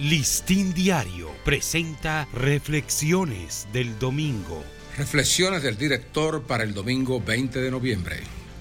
Listín Diario presenta Reflexiones del Domingo. Reflexiones del director para el domingo 20 de noviembre.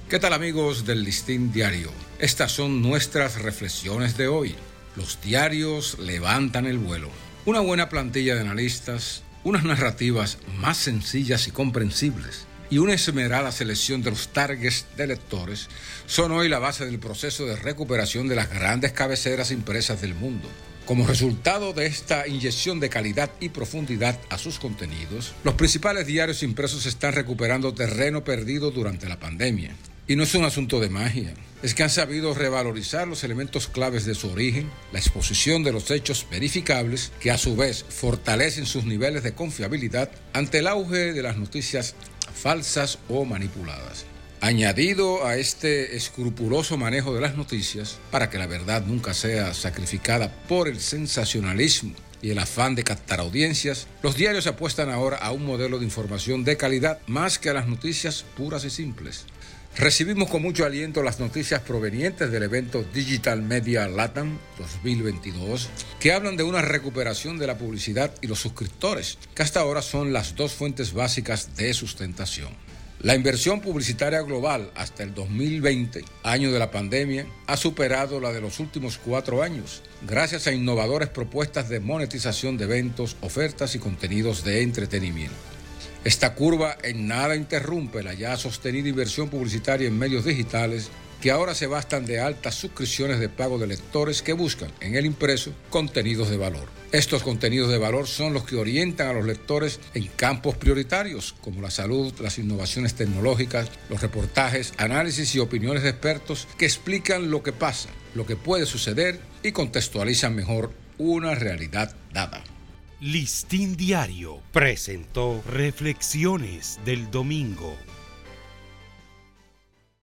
¿Qué tal amigos del Listín Diario? Estas son nuestras reflexiones de hoy. Los diarios levantan el vuelo. Una buena plantilla de analistas, unas narrativas más sencillas y comprensibles y una esmerada selección de los targets de lectores son hoy la base del proceso de recuperación de las grandes cabeceras impresas del mundo. Como resultado de esta inyección de calidad y profundidad a sus contenidos, los principales diarios impresos están recuperando terreno perdido durante la pandemia. Y no es un asunto de magia, es que han sabido revalorizar los elementos claves de su origen, la exposición de los hechos verificables, que a su vez fortalecen sus niveles de confiabilidad ante el auge de las noticias falsas o manipuladas. Añadido a este escrupuloso manejo de las noticias, para que la verdad nunca sea sacrificada por el sensacionalismo y el afán de captar audiencias, los diarios apuestan ahora a un modelo de información de calidad más que a las noticias puras y simples. Recibimos con mucho aliento las noticias provenientes del evento Digital Media Latam 2022, que hablan de una recuperación de la publicidad y los suscriptores, que hasta ahora son las dos fuentes básicas de sustentación. La inversión publicitaria global hasta el 2020, año de la pandemia, ha superado la de los últimos cuatro años, gracias a innovadoras propuestas de monetización de eventos, ofertas y contenidos de entretenimiento. Esta curva en nada interrumpe la ya sostenida inversión publicitaria en medios digitales que ahora se bastan de altas suscripciones de pago de lectores que buscan en el impreso contenidos de valor. Estos contenidos de valor son los que orientan a los lectores en campos prioritarios como la salud, las innovaciones tecnológicas, los reportajes, análisis y opiniones de expertos que explican lo que pasa, lo que puede suceder y contextualizan mejor una realidad dada. Listín Diario presentó Reflexiones del Domingo.